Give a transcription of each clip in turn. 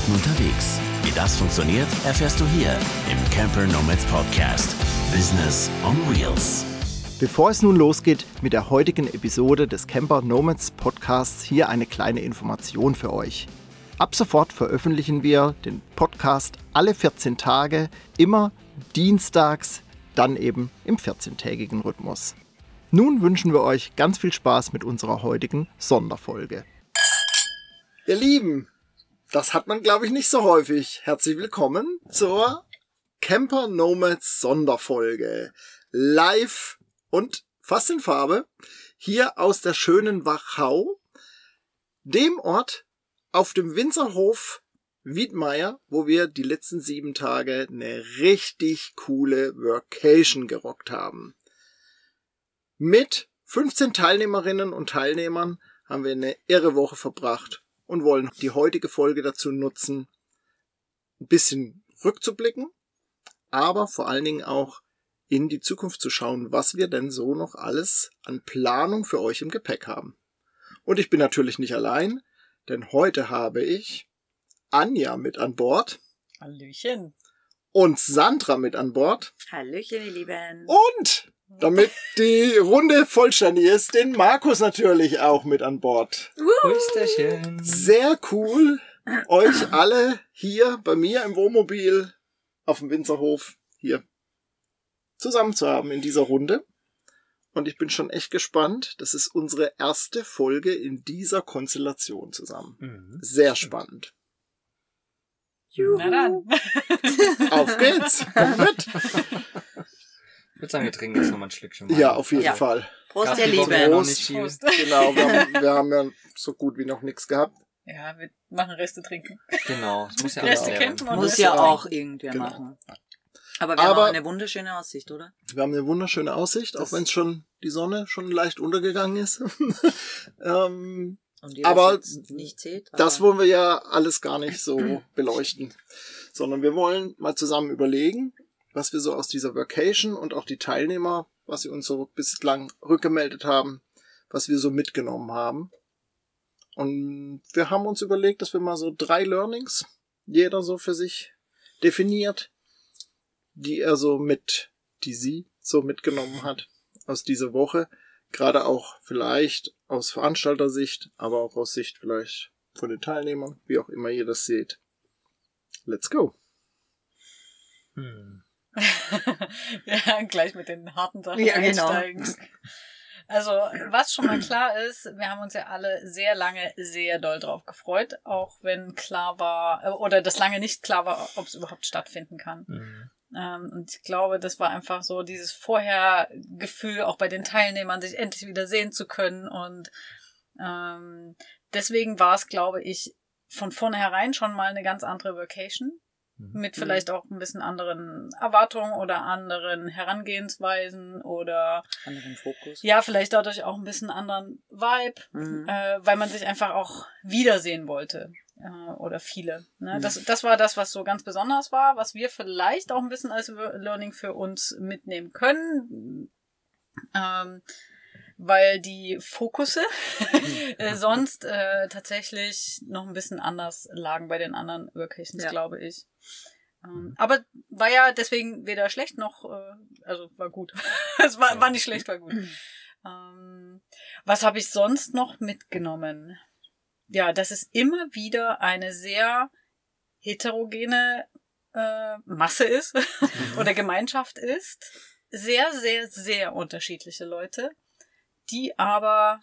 Arbeiten unterwegs. Wie das funktioniert, erfährst du hier im Camper Nomads Podcast. Business on Wheels. Bevor es nun losgeht mit der heutigen Episode des Camper Nomads Podcasts, hier eine kleine Information für euch. Ab sofort veröffentlichen wir den Podcast alle 14 Tage, immer dienstags, dann eben im 14-tägigen Rhythmus. Nun wünschen wir euch ganz viel Spaß mit unserer heutigen Sonderfolge. Ihr Lieben, das hat man glaube ich nicht so häufig. Herzlich willkommen zur Camper Nomads Sonderfolge. Live und fast in Farbe. Hier aus der schönen Wachau. Dem Ort auf dem Winzerhof Wiedmeier, wo wir die letzten sieben Tage eine richtig coole Workation gerockt haben. Mit 15 Teilnehmerinnen und Teilnehmern haben wir eine irre Woche verbracht und wollen die heutige Folge dazu nutzen, ein bisschen rückzublicken, aber vor allen Dingen auch in die Zukunft zu schauen, was wir denn so noch alles an Planung für euch im Gepäck haben. Und ich bin natürlich nicht allein, denn heute habe ich Anja mit an Bord. Hallöchen. Und Sandra mit an Bord. Hallöchen, ihr Lieben. Und damit die Runde vollständig ist, den Markus natürlich auch mit an Bord. Prösterchen. Sehr cool, euch alle hier bei mir im Wohnmobil auf dem Winzerhof hier zusammen zu haben in dieser Runde. Und ich bin schon echt gespannt. Das ist unsere erste Folge in dieser Konstellation zusammen. Mhm. Sehr spannend. Na dann. Auf geht's. Kommt mit. Ich würde sagen, wir trinken jetzt nochmal ein Schlückchen. Wein. Ja, auf jeden Ja. Fall. Prost, ihr Lieben. Prost. Prost. Genau, wir haben, wir haben ja so gut wie noch nichts gehabt. Ja, wir machen Reste trinken. Genau, das muss ja Reste kämpfen und Muss ja auch irgendwer Genau. machen. Aber wir haben Aber- auch eine wunderschöne Aussicht, oder? Wir haben eine wunderschöne Aussicht, auch Das- wenn es schon die Sonne schon leicht untergegangen ist. ähm, Aber seht. das wollen wir ja alles gar nicht so beleuchten, sondern wir wollen mal zusammen überlegen, was wir so aus dieser Vacation und auch die Teilnehmer, was sie uns so bislang rückgemeldet haben, was wir so mitgenommen haben. Und wir haben uns überlegt, dass wir mal so drei Learnings, jeder so für sich definiert, die er so mit, die sie so mitgenommen hat aus dieser Woche. Gerade auch vielleicht aus Veranstaltersicht, aber auch aus Sicht vielleicht von den Teilnehmern, wie auch immer ihr das seht. Let's go. Hm. ja, gleich mit den harten Sachen Ja, genau. einsteigen. Also, was schon mal klar ist, wir haben uns ja alle sehr lange sehr doll drauf gefreut, auch wenn klar war, äh, oder das lange nicht klar war, ob es überhaupt stattfinden kann. Mhm. Ähm, und ich glaube, das war einfach so dieses Vorhergefühl, auch bei den Teilnehmern, sich endlich wieder sehen zu können. Und ähm, deswegen war es, glaube ich, von vornherein schon mal eine ganz andere Vacation. Mhm. Mit vielleicht auch ein bisschen anderen Erwartungen oder anderen Herangehensweisen oder Anderen Fokus. ja, vielleicht dadurch auch ein bisschen anderen Vibe, Mhm. äh, weil man sich einfach auch wiedersehen wollte. Äh, oder viele. Ne? Mhm. Das, das war das, was so ganz besonders war, was wir vielleicht auch ein bisschen als Learning für uns mitnehmen können. Ähm, weil die Fokusse äh, sonst äh, tatsächlich noch ein bisschen anders lagen bei den anderen Workations, Ja. glaube ich. Ähm, aber war ja deswegen weder schlecht noch, äh, also war gut. es war, war nicht schlecht, war gut. Ähm, was habe ich sonst noch mitgenommen? Ja, dass es immer wieder eine sehr heterogene äh, Masse ist oder Gemeinschaft ist. Sehr, sehr, sehr unterschiedliche Leute, die aber,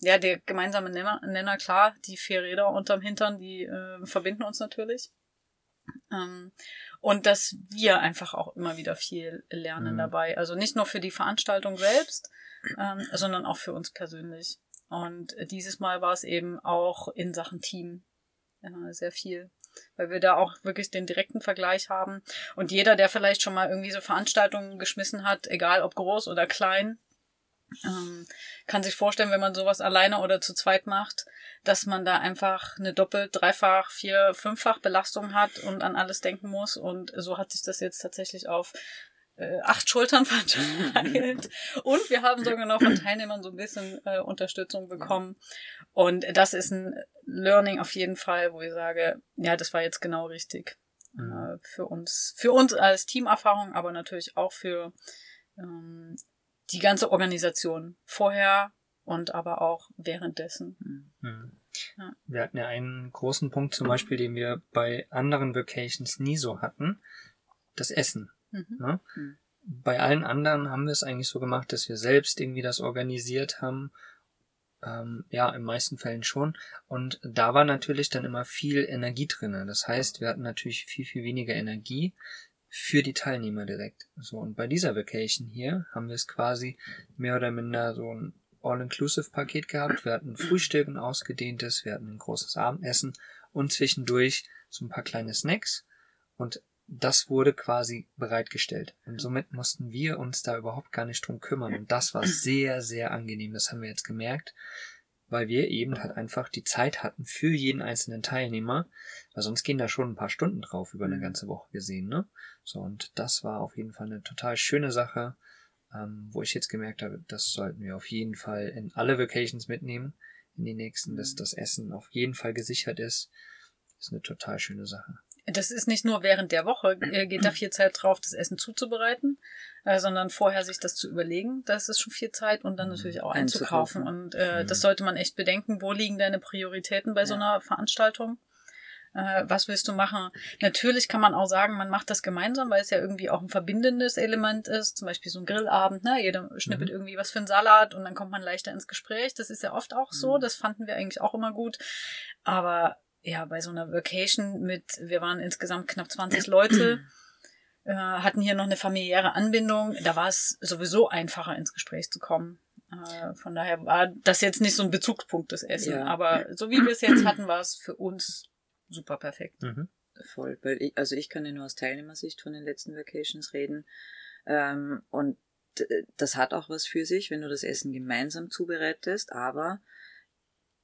ja, der gemeinsame Nenner, Nenner klar, die vier Räder unterm Hintern, die äh, verbinden uns natürlich. Ähm, und dass wir einfach auch immer wieder viel lernen Mhm. dabei. Also nicht nur für die Veranstaltung selbst, ähm, sondern auch für uns persönlich. Und dieses Mal war es eben auch in Sachen Team äh, sehr viel, weil wir da auch wirklich den direkten Vergleich haben. Und jeder, der vielleicht schon mal irgendwie so Veranstaltungen geschmissen hat, egal ob groß oder klein, ähm, kann sich vorstellen, wenn man sowas alleine oder zu zweit macht, dass man da einfach eine doppelt, dreifach, vier, fünffach Belastung hat und an alles denken muss. Und so hat sich das jetzt tatsächlich auf äh, acht Schultern verteilt. Und wir haben sogar noch von Teilnehmern so ein bisschen äh, Unterstützung bekommen. Und das ist ein Learning auf jeden Fall, wo ich sage, ja, das war jetzt genau richtig. Mhm. Äh, für uns, für uns als Teamerfahrung, aber natürlich auch für ähm, die ganze Organisation. Vorher und aber auch währenddessen. Mhm. Ja. Wir hatten ja einen großen Punkt zum Beispiel, den wir bei anderen Vacations nie so hatten. Das Essen. Mhm. Ne? Mhm. Bei allen anderen haben wir es eigentlich so gemacht, dass wir selbst irgendwie das organisiert haben. Ähm, ja, in meisten Fällen schon. Und da war natürlich dann immer viel Energie drinne. Das heißt, wir hatten natürlich viel, viel weniger Energie für die Teilnehmer direkt. So, und bei dieser Vacation hier haben wir es quasi mehr oder minder so ein All-Inclusive-Paket gehabt. Wir hatten Frühstück, ein ausgedehntes, wir hatten ein großes Abendessen und zwischendurch so ein paar kleine Snacks. Und das wurde quasi bereitgestellt. Und somit mussten wir uns da überhaupt gar nicht drum kümmern. Und das war sehr, sehr angenehm. Das haben wir jetzt gemerkt, weil wir eben halt einfach die Zeit hatten für jeden einzelnen Teilnehmer. Weil sonst gehen da schon ein paar Stunden drauf über eine ganze Woche gesehen, ne? So, und das war auf jeden Fall eine total schöne Sache, ähm, wo ich jetzt gemerkt habe, das sollten wir auf jeden Fall in alle Vacations mitnehmen, in die nächsten, dass das Essen auf jeden Fall gesichert ist. ist eine total schöne Sache. Das ist nicht nur während der Woche, äh, geht da viel Zeit drauf, das Essen zuzubereiten, äh, sondern vorher sich das zu überlegen. Das ist schon viel Zeit und dann natürlich auch einzukaufen. Und äh, Mhm. das sollte man echt bedenken. Wo liegen deine Prioritäten bei so Ja. einer Veranstaltung? Äh, was willst du machen? Natürlich kann man auch sagen, man macht das gemeinsam, weil es ja irgendwie auch ein verbindendes Element ist. Zum Beispiel so ein Grillabend, ne? Jeder schnippelt Mhm. irgendwie was für einen Salat und dann kommt man leichter ins Gespräch. Das ist ja oft auch so. Mhm. Das fanden wir eigentlich auch immer gut. Aber ja, bei so einer Vacation mit, wir waren insgesamt knapp 20 Leute, äh, hatten hier noch eine familiäre Anbindung. Da war es sowieso einfacher, ins Gespräch zu kommen. Äh, von daher war das jetzt nicht so ein Bezugspunkt, das Essen. Ja. Aber so wie wir es jetzt hatten, war es für uns super perfekt. Mhm. Voll, weil ich, also ich kann ja nur aus Teilnehmersicht von den letzten Vacations reden. Ähm, und d- das hat auch was für sich, wenn du das Essen gemeinsam zubereitest, aber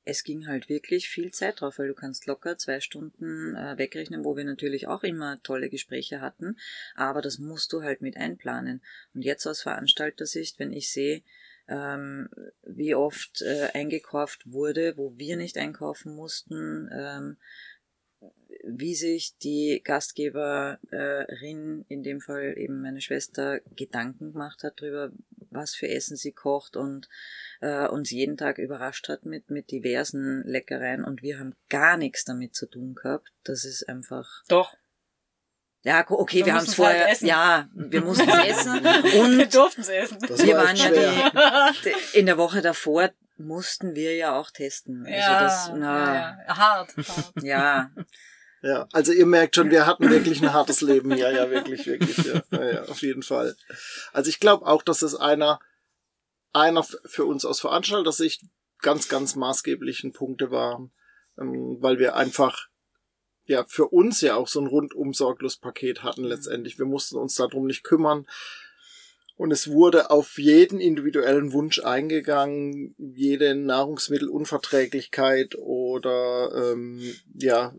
es ging halt wirklich viel Zeit drauf, weil du kannst locker zwei Stunden äh, wegrechnen, wo wir natürlich auch immer tolle Gespräche hatten, aber das musst du halt mit einplanen. Und jetzt aus Veranstaltersicht, wenn ich sehe, ähm, wie oft äh, eingekauft wurde, wo wir nicht einkaufen mussten, ähm, wie sich die Gastgeberin, in dem Fall eben meine Schwester, Gedanken gemacht hat darüber, was für Essen sie kocht und äh, uns jeden Tag überrascht hat mit, mit diversen Leckereien und wir haben gar nichts damit zu tun gehabt. Das ist einfach. Doch. Ja, okay, Wir wir haben es halt vorher. essen. ja, wir mussten es essen. Wir Und durften es essen. Das wir war waren ja schwer. die, in der Woche davor mussten wir ja auch testen. Also ja, das, na, ja, ja, hart, hart. ja, Ja, also ihr merkt schon, wir hatten wirklich ein hartes Leben. Ja, ja, wirklich, wirklich. Ja, ja, auf jeden Fall. Also ich glaube auch, dass es einer, einer für uns aus Veranstalter-Sicht ganz, ganz maßgeblichen Punkte waren, ähm, weil wir einfach ja für uns ja auch so ein rundum sorglos Paket hatten letztendlich. Wir mussten uns darum nicht kümmern. Und es wurde auf jeden individuellen Wunsch eingegangen, jede Nahrungsmittelunverträglichkeit oder ähm, ja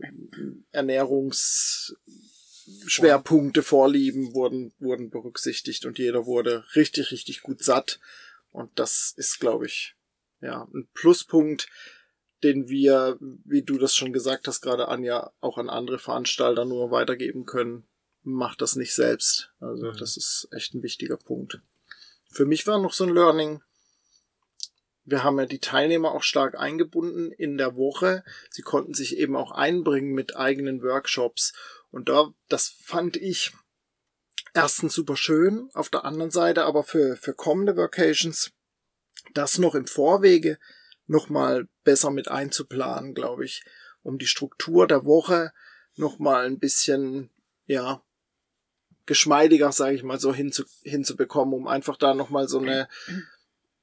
Ernährungsschwerpunkte, Vorlieben wurden wurden berücksichtigt und jeder wurde richtig richtig gut satt und das ist glaube ich ja ein Pluspunkt, den wir, wie du das schon gesagt hast, gerade Anja, auch an andere Veranstalter nur weitergeben können. Macht das nicht selbst. Also Mhm. das ist echt ein wichtiger Punkt. Für mich war noch so ein Learning. Wir haben ja die Teilnehmer auch stark eingebunden in der Woche. Sie konnten sich eben auch einbringen mit eigenen Workshops. Und da, das fand ich erstens super schön. Auf der anderen Seite aber für, für kommende Vacations das noch im Vorwege nochmal besser mit einzuplanen, glaube ich, um die Struktur der Woche nochmal ein bisschen, ja, geschmeidiger, sage ich mal so, hinzu, hinzubekommen, um einfach da nochmal so eine,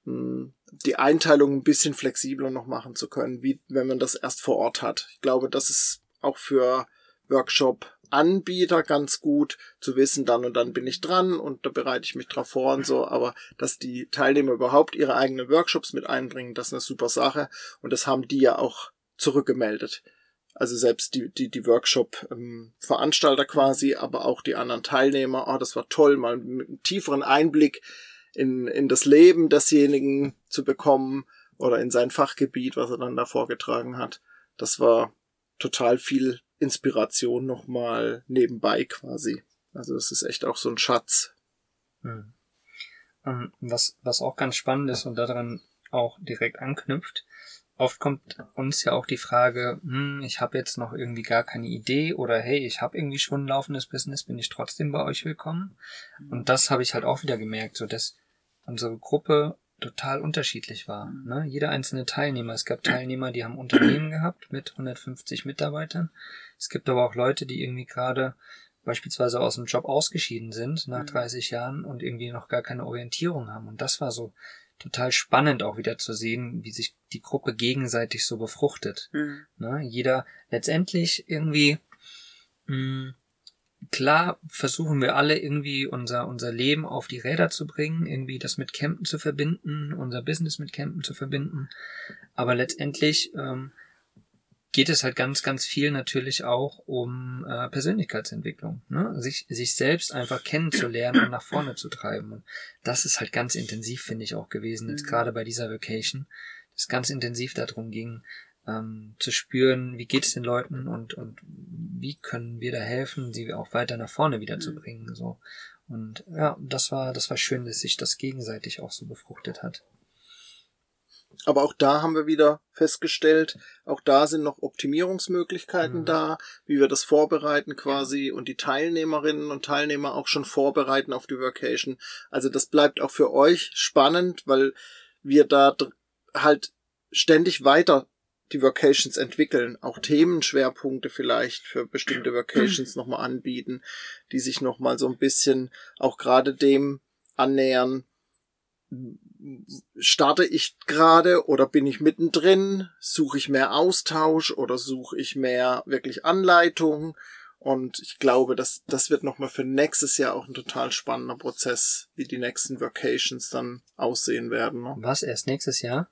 mh, die Einteilung ein bisschen flexibler noch machen zu können, wie wenn man das erst vor Ort hat. Ich glaube, das ist auch für Workshop-Anbieter ganz gut zu wissen, dann und dann bin ich dran und da bereite ich mich drauf vor und so, aber dass die Teilnehmer überhaupt ihre eigenen Workshops mit einbringen, das ist eine super Sache und das haben die ja auch zurückgemeldet. Also selbst die, die, die Workshop-Veranstalter quasi, aber auch die anderen Teilnehmer. Oh, das war toll, mal mit einem tieferen Einblick in, in das Leben desjenigen zu bekommen oder in sein Fachgebiet, was er dann da vorgetragen hat. Das war total viel Inspiration nochmal nebenbei quasi. Also das ist echt auch so ein Schatz. Hm. Ähm, was, was auch ganz spannend ist und daran auch direkt anknüpft, oft kommt uns ja auch die Frage, hm, ich habe jetzt noch irgendwie gar keine Idee oder hey, ich habe irgendwie schon ein laufendes Business, bin ich trotzdem bei euch willkommen? Und das habe ich halt auch wieder gemerkt, so dass unsere Gruppe total unterschiedlich war. Ne? Jeder einzelne Teilnehmer. Es gab Teilnehmer, die haben Unternehmen gehabt mit 150 Mitarbeitern. Es gibt aber auch Leute, die irgendwie gerade beispielsweise aus dem Job ausgeschieden sind nach 30 mhm. Jahren und irgendwie noch gar keine Orientierung haben. Und das war so total spannend auch wieder zu sehen, wie sich die Gruppe gegenseitig so befruchtet. Mhm. Ne? Jeder letztendlich irgendwie mh, mm, klar versuchen wir alle irgendwie unser, unser Leben auf die Räder zu bringen, irgendwie das mit Campen zu verbinden, unser Business mit Campen zu verbinden. Aber letztendlich ähm, geht es halt ganz, ganz viel natürlich auch um äh, Persönlichkeitsentwicklung, ne? sich, sich selbst einfach kennenzulernen und nach vorne zu treiben. Und das ist halt ganz intensiv, finde ich, auch gewesen, jetzt mhm. gerade bei dieser Vacation, das ganz intensiv darum ging, ähm, zu spüren, wie geht es den Leuten und, und wie können wir da helfen, sie auch weiter nach vorne wieder zu mhm. bringen. So. Und ja, das war, das war schön, dass sich das gegenseitig auch so befruchtet hat. Aber auch da haben wir wieder festgestellt, auch da sind noch Optimierungsmöglichkeiten mhm. da, wie wir das vorbereiten quasi und die Teilnehmerinnen und Teilnehmer auch schon vorbereiten auf die Vacation. Also das bleibt auch für euch spannend, weil wir da halt ständig weiter die Vocations entwickeln, auch Themenschwerpunkte vielleicht für bestimmte Vocations nochmal anbieten, die sich nochmal so ein bisschen auch gerade dem annähern, starte ich gerade oder bin ich mittendrin? Suche ich mehr Austausch oder suche ich mehr wirklich Anleitung? Und ich glaube, dass das wird nochmal für nächstes Jahr auch ein total spannender Prozess, wie die nächsten Vacations dann aussehen werden. Ne? Was erst nächstes Jahr?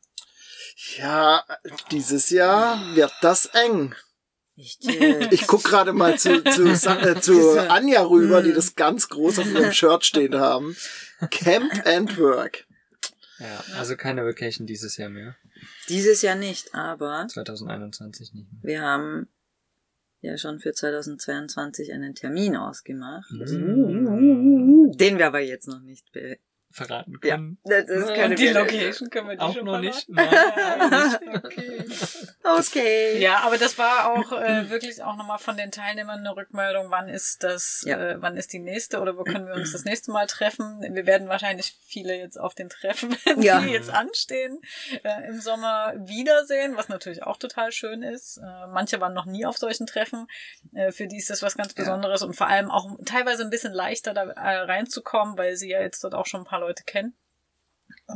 Ja, dieses Jahr wird das eng. Ich guck gerade mal zu, zu, äh, zu Anja rüber, die das ganz groß auf ihrem Shirt stehen haben. Camp and Work. Ja, also keine Vacation dieses Jahr mehr. Dieses Jahr nicht, aber 2021 nicht mehr. Wir haben ja schon für 2022 einen Termin ausgemacht, mhm. den wir aber jetzt noch nicht verraten können. Ja, das ist Und die Location können wir die auch schon noch verraten? nicht. Nein, Okay. Okay. Ja, aber das war auch äh, wirklich auch nochmal von den Teilnehmern eine Rückmeldung, wann ist das, Ja. äh, wann ist die nächste oder wo können wir uns das nächste Mal treffen. Wir werden wahrscheinlich viele jetzt auf den Treffen, die Ja. jetzt anstehen, äh, im Sommer wiedersehen, was natürlich auch total schön ist. Äh, manche waren noch nie auf solchen Treffen. Äh, für die ist das was ganz Ja. Besonderes und vor allem auch teilweise ein bisschen leichter da äh, reinzukommen, weil sie ja jetzt dort auch schon ein paar Leute kennen.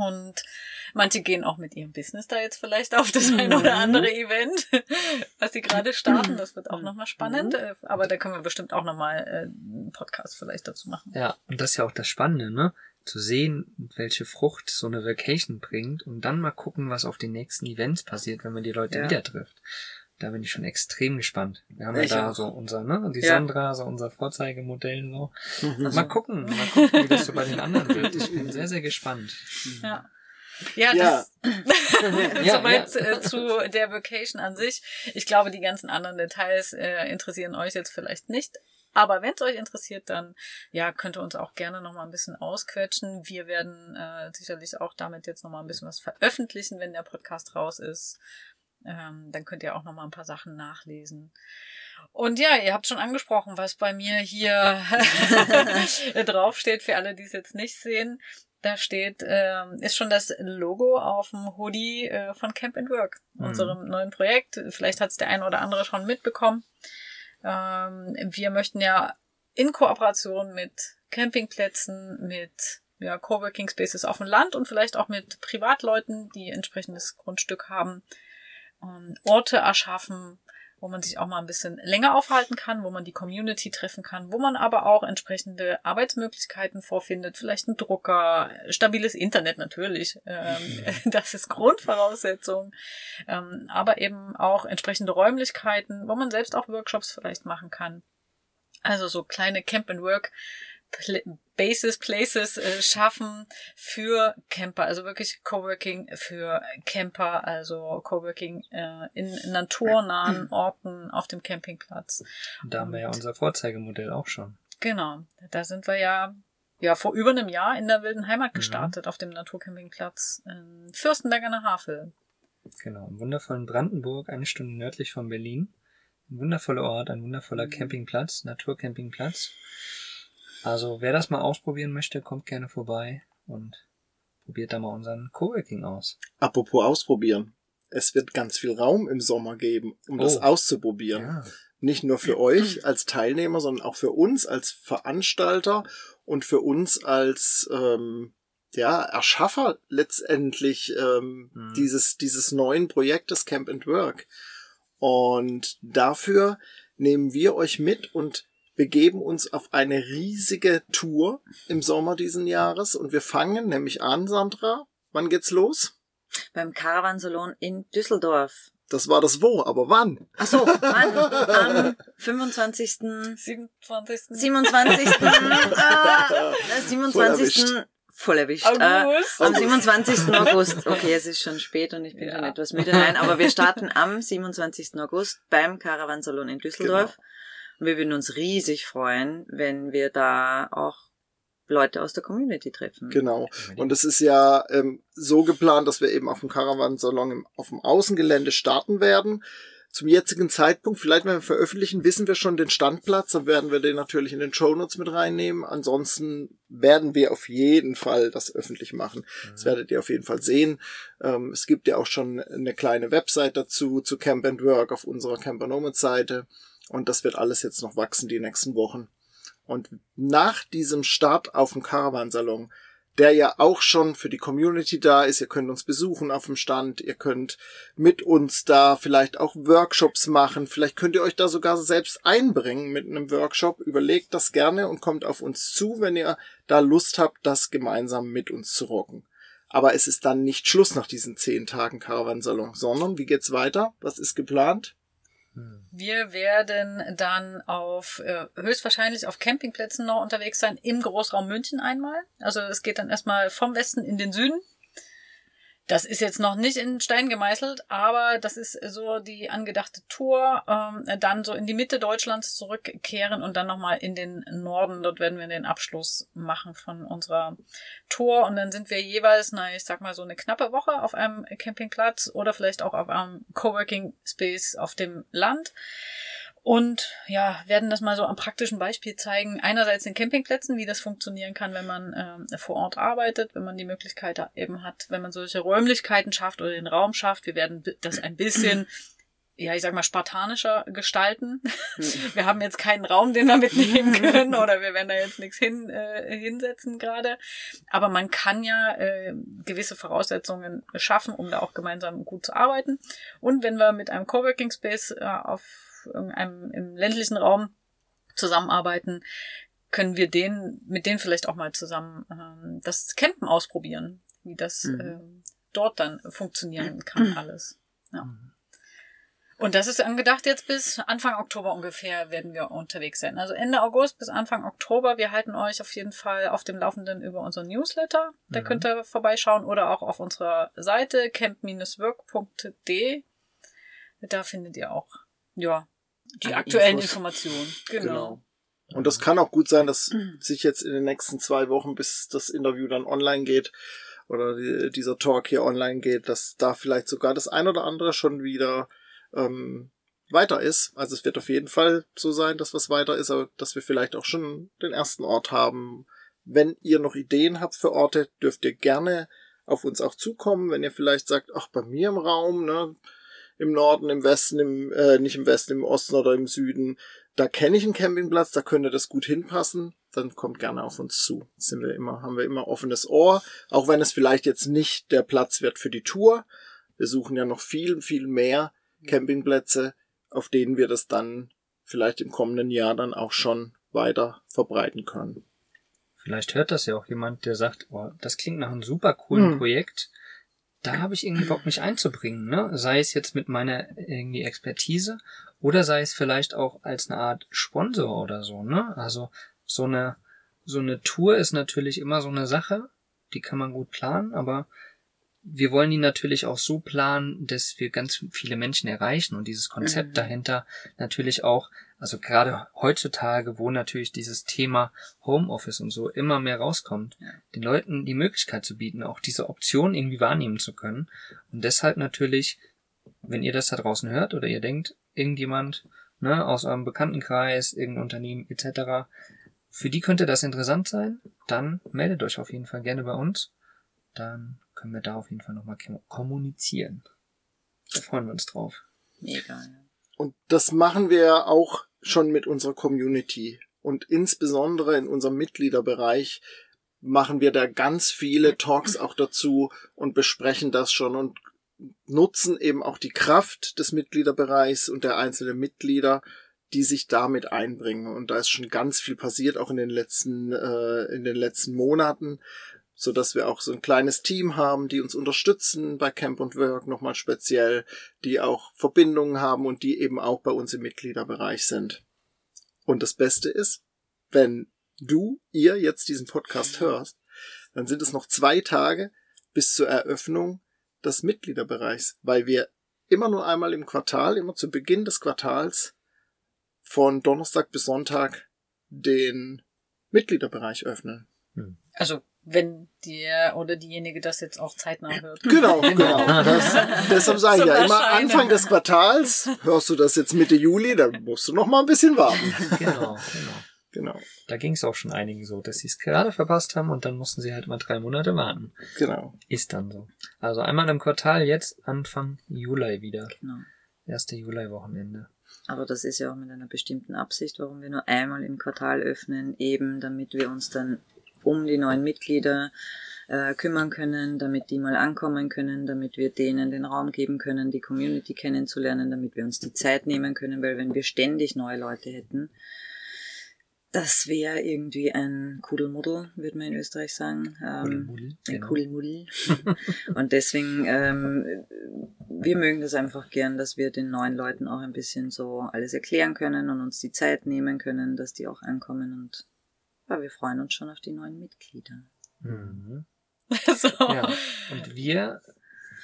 Und manche gehen auch mit ihrem Business da jetzt vielleicht auf das ein oder andere Event, was sie gerade starten. Das wird auch nochmal spannend. Äh, Aber da können wir bestimmt auch nochmal äh, einen Podcast vielleicht dazu machen. Ja, und das ist ja auch das Spannende, ne? Zu sehen, welche Frucht so eine Vacation bringt und dann mal gucken, was auf den nächsten Events passiert, wenn man die Leute Ja. wieder trifft. Da bin ich schon extrem gespannt. Wir haben Ich ja da auch. so unser, ne? Die Ja. Sandra, so unser Vorzeigemodell so. Mhm. Mal gucken, mal gucken, wie das so bei den anderen wird. Ich bin sehr, sehr gespannt. Ja. Ja, Ja. das Ja, soweit ja. Äh, zu der Vacation an sich. Ich glaube, die ganzen anderen Details äh, interessieren euch jetzt vielleicht nicht. Aber wenn es euch interessiert, dann ja, könnt ihr uns auch gerne noch mal ein bisschen ausquetschen. Wir werden äh, sicherlich auch damit jetzt noch mal ein bisschen was veröffentlichen, wenn der Podcast raus ist. Ähm, dann könnt ihr auch noch mal ein paar Sachen nachlesen. Und ja, ihr habt schon angesprochen, was bei mir hier draufsteht, für alle, die es jetzt nicht sehen. Da steht, ähm, ist schon das Logo auf dem Hoodie äh, von Camp and Work, Mhm. unserem neuen Projekt. Vielleicht hat es der eine oder andere schon mitbekommen. Ähm, wir möchten ja in Kooperation mit Campingplätzen, mit ja, Coworking Spaces auf dem Land und vielleicht auch mit Privatleuten, die entsprechendes Grundstück haben, ähm, Orte erschaffen wo man sich auch mal ein bisschen länger aufhalten kann, wo man die Community treffen kann, wo man aber auch entsprechende Arbeitsmöglichkeiten vorfindet, vielleicht ein Drucker, stabiles Internet natürlich, ähm, das ist Grundvoraussetzung, ähm, aber eben auch entsprechende Räumlichkeiten, wo man selbst auch Workshops vielleicht machen kann. Also so kleine Camp and Work Bases, Places äh, schaffen für Camper, also wirklich Coworking für Camper, also Coworking äh, in naturnahen Orten auf dem Campingplatz. Da haben wir ja unser Vorzeigemodell auch schon. Genau, da sind wir ja ja vor über einem Jahr in der wilden Heimat mhm. gestartet mhm. auf dem Naturcampingplatz in Fürstenberg an der Havel. Genau, im wundervollen Brandenburg, eine Stunde nördlich von Berlin. Ein wundervoller Ort, ein wundervoller mhm. Campingplatz, Naturcampingplatz. Also wer das mal ausprobieren möchte, kommt gerne vorbei und probiert da mal unseren Coworking aus. Apropos ausprobieren. Es wird ganz viel Raum im Sommer geben, um oh. das auszuprobieren. Ja. Nicht nur für euch als Teilnehmer, sondern auch für uns als Veranstalter und für uns als ähm, ja, Erschaffer letztendlich ähm, mhm. dieses, dieses neuen Projektes Camp and Work. Und dafür nehmen wir euch mit und begeben uns auf eine riesige Tour im Sommer diesen Jahres und wir fangen nämlich an, Sandra. Wann geht's los? Beim Caravansalon in Düsseldorf. Das war das wo, aber wann? Ach so, wann? Am 25. 27. 27. äh, 27. Voll erwischt. August. Äh, am 27. August. Okay, es ist schon spät und ich bin ja. schon etwas müde. Nein, aber wir starten am 27. August beim Caravansalon in Düsseldorf. Genau. Und wir würden uns riesig freuen, wenn wir da auch Leute aus der Community treffen. Genau. Und es ist ja ähm, so geplant, dass wir eben auf dem Caravan-Salon auf dem Außengelände starten werden. Zum jetzigen Zeitpunkt, vielleicht wenn wir veröffentlichen, wissen wir schon den Standplatz, dann werden wir den natürlich in den Show Notes mit reinnehmen. Ansonsten werden wir auf jeden Fall das öffentlich machen. Mhm. Das werdet ihr auf jeden Fall sehen. Ähm, es gibt ja auch schon eine kleine Website dazu, zu Camp and Work auf unserer Camper Nomads Seite. Und das wird alles jetzt noch wachsen die nächsten Wochen. Und nach diesem Start auf dem Caravansalon, der ja auch schon für die Community da ist, ihr könnt uns besuchen auf dem Stand, ihr könnt mit uns da vielleicht auch Workshops machen, vielleicht könnt ihr euch da sogar selbst einbringen mit einem Workshop, überlegt das gerne und kommt auf uns zu, wenn ihr da Lust habt, das gemeinsam mit uns zu rocken. Aber es ist dann nicht Schluss nach diesen zehn Tagen Caravansalon, sondern wie geht's weiter? Was ist geplant? Wir werden dann auf äh, höchstwahrscheinlich auf Campingplätzen noch unterwegs sein, im Großraum München einmal. Also es geht dann erstmal vom Westen in den Süden. Das ist jetzt noch nicht in Stein gemeißelt, aber das ist so die angedachte Tour. Ähm, dann so in die Mitte Deutschlands zurückkehren und dann nochmal in den Norden. Dort werden wir den Abschluss machen von unserer Tour. Und dann sind wir jeweils, na, ich sag mal so eine knappe Woche auf einem Campingplatz oder vielleicht auch auf einem Coworking Space auf dem Land. Und ja, werden das mal so am praktischen Beispiel zeigen. Einerseits den Campingplätzen, wie das funktionieren kann, wenn man ähm, vor Ort arbeitet, wenn man die Möglichkeit eben hat, wenn man solche Räumlichkeiten schafft oder den Raum schafft. Wir werden das ein bisschen ja, ich sag mal, spartanischer gestalten. wir haben jetzt keinen Raum, den wir mitnehmen können, oder wir werden da jetzt nichts hin, äh, hinsetzen gerade. Aber man kann ja äh, gewisse Voraussetzungen schaffen, um da auch gemeinsam gut zu arbeiten. Und wenn wir mit einem Coworking Space äh, auf irgendeinem im ländlichen Raum zusammenarbeiten, können wir den, mit denen vielleicht auch mal zusammen ähm, das Campen ausprobieren, wie das mhm. ähm, dort dann funktionieren kann alles. Ja. Mhm. Und das ist angedacht jetzt bis Anfang Oktober ungefähr werden wir unterwegs sein. Also Ende August bis Anfang Oktober. Wir halten euch auf jeden Fall auf dem Laufenden über unseren Newsletter. Da mhm. könnt ihr vorbeischauen oder auch auf unserer Seite camp-work.de. Da findet ihr auch, ja, die aktuellen Infos. Informationen. Genau. genau. Und das kann auch gut sein, dass mhm. sich jetzt in den nächsten zwei Wochen, bis das Interview dann online geht, oder die, dieser Talk hier online geht, dass da vielleicht sogar das ein oder andere schon wieder ähm, weiter ist. Also es wird auf jeden Fall so sein, dass was weiter ist, aber dass wir vielleicht auch schon den ersten Ort haben. Wenn ihr noch Ideen habt für Orte, dürft ihr gerne auf uns auch zukommen. Wenn ihr vielleicht sagt, ach, bei mir im Raum, ne, im Norden, im Westen, im, äh, nicht im Westen, im Osten oder im Süden. Da kenne ich einen Campingplatz, da könnte das gut hinpassen. Dann kommt gerne auf uns zu. Sind wir immer, haben wir immer offenes Ohr. Auch wenn es vielleicht jetzt nicht der Platz wird für die Tour. Wir suchen ja noch viel, viel mehr Campingplätze auf denen wir das dann vielleicht im kommenden Jahr dann auch schon weiter verbreiten können. Vielleicht hört das ja auch jemand, der sagt, oh, das klingt nach einem super coolen Hm. Projekt. Da habe ich irgendwie Bock, mich einzubringen, ne? Sei es jetzt mit meiner irgendwie Expertise oder sei es vielleicht auch als eine Art Sponsor oder so, ne? Also so eine so eine Tour ist natürlich immer so eine Sache, die kann man gut planen, aber wir wollen die natürlich auch so planen, dass wir ganz viele Menschen erreichen und dieses Konzept Mhm. dahinter natürlich auch, also gerade heutzutage, wo natürlich dieses Thema Homeoffice und so immer mehr rauskommt, Ja. den Leuten die Möglichkeit zu bieten, auch diese Option irgendwie wahrnehmen zu können. Und deshalb natürlich, wenn ihr das da draußen hört oder ihr denkt, irgendjemand ne, aus eurem Bekanntenkreis, irgendein Unternehmen etc., für die könnte das interessant sein, dann meldet euch auf jeden Fall gerne bei uns. Dann können wir da auf jeden Fall nochmal kommunizieren. Da freuen wir uns drauf. Mega. Ja. Und das machen wir auch schon mit unserer Community. Und insbesondere in unserem Mitgliederbereich machen wir da ganz viele Talks auch dazu und besprechen das schon und nutzen eben auch die Kraft des Mitgliederbereichs und der einzelnen Mitglieder, die sich damit einbringen. Und da ist schon ganz viel passiert, auch in den letzten, äh, in den letzten Monaten, so dass wir auch so ein kleines Team haben, die uns unterstützen bei Camp und Work nochmal speziell, die auch Verbindungen haben und die eben auch bei uns im Mitgliederbereich sind. Und das Beste ist, wenn du, ihr jetzt diesen Podcast hörst, dann sind es noch zwei Tage bis zur Eröffnung des Mitgliederbereichs, weil wir immer nur einmal im Quartal, immer zu Beginn des Quartals von Donnerstag bis Sonntag den Mitgliederbereich öffnen. Also, wenn der oder diejenige das jetzt auch zeitnah hört. Genau, genau. Das, deshalb sage ich ja immer. Anfang des Quartals. Hörst du das jetzt Mitte Juli, dann musst du noch mal ein bisschen warten. Genau, genau. Genau, Da ging es auch schon einigen so, dass sie es gerade verpasst haben und dann mussten sie halt mal drei Monate warten. genau. Ist dann so. Also einmal im Quartal, jetzt Anfang Juli wieder. Genau. Erste Juli-Wochenende. Aber das ist ja auch mit einer bestimmten Absicht, warum wir nur einmal im Quartal öffnen, eben damit wir uns dann um die neuen Mitglieder äh, kümmern können, damit die mal ankommen können, damit wir denen den Raum geben können, die Community kennenzulernen, damit wir uns die Zeit nehmen können, weil wenn wir ständig neue Leute hätten, das wäre irgendwie ein Kudelmuddel, würde man in Österreich sagen. Ähm, ein genau. Kuddelmuddel. Und deswegen, ähm, wir mögen das einfach gern, dass wir den neuen Leuten auch ein bisschen so alles erklären können und uns die Zeit nehmen können, dass die auch ankommen. Und ja, wir freuen uns schon auf die neuen Mitglieder. Mhm. so. Ja. Und wir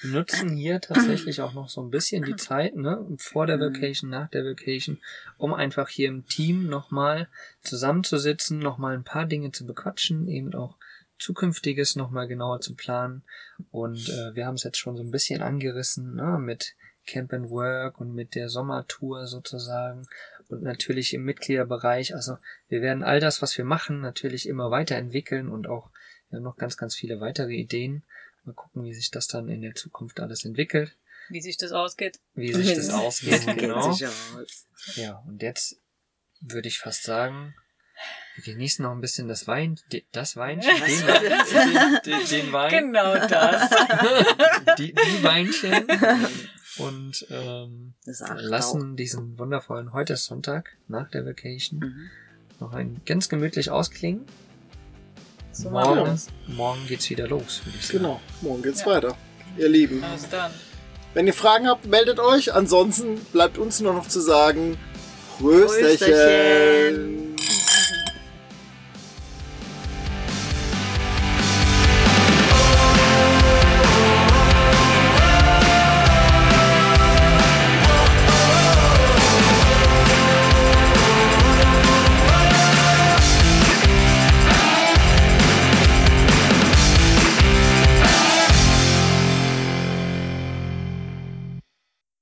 nutzen hier tatsächlich auch noch so ein bisschen die Zeit, ne, vor der Mhm. Vacation, nach der Vacation, um einfach hier im Team nochmal zusammenzusitzen, nochmal ein paar Dinge zu bequatschen, eben auch Zukünftiges nochmal genauer zu planen. Und äh, wir haben es jetzt schon so ein bisschen angerissen, ne, mit Camp and Work und mit der Sommertour sozusagen und natürlich im Mitgliederbereich. Also wir werden all das, was wir machen, natürlich immer weiterentwickeln und auch wir haben noch ganz, ganz viele weitere Ideen. Mal gucken, wie sich das dann in der Zukunft alles entwickelt, Wie sich das ausgeht. wie sich das ausgeht, genau. Ja, und jetzt würde ich fast sagen, wir genießen noch ein bisschen das Wein, das Weinchen, den, den, den, den Wein, Genau das. die, die Weinchen und ähm, lassen diesen wundervollen, heute ist Sonntag, nach der Vacation, Mhm. noch ein ganz gemütlich ausklingen. So Morgen, morgen geht's wieder los, würde ich sagen. Genau. Morgen geht's Ja. weiter. Ihr Lieben. Also dann. Wenn ihr Fragen habt, meldet euch. Ansonsten bleibt uns nur noch zu sagen, Rösterchen. Rösterchen.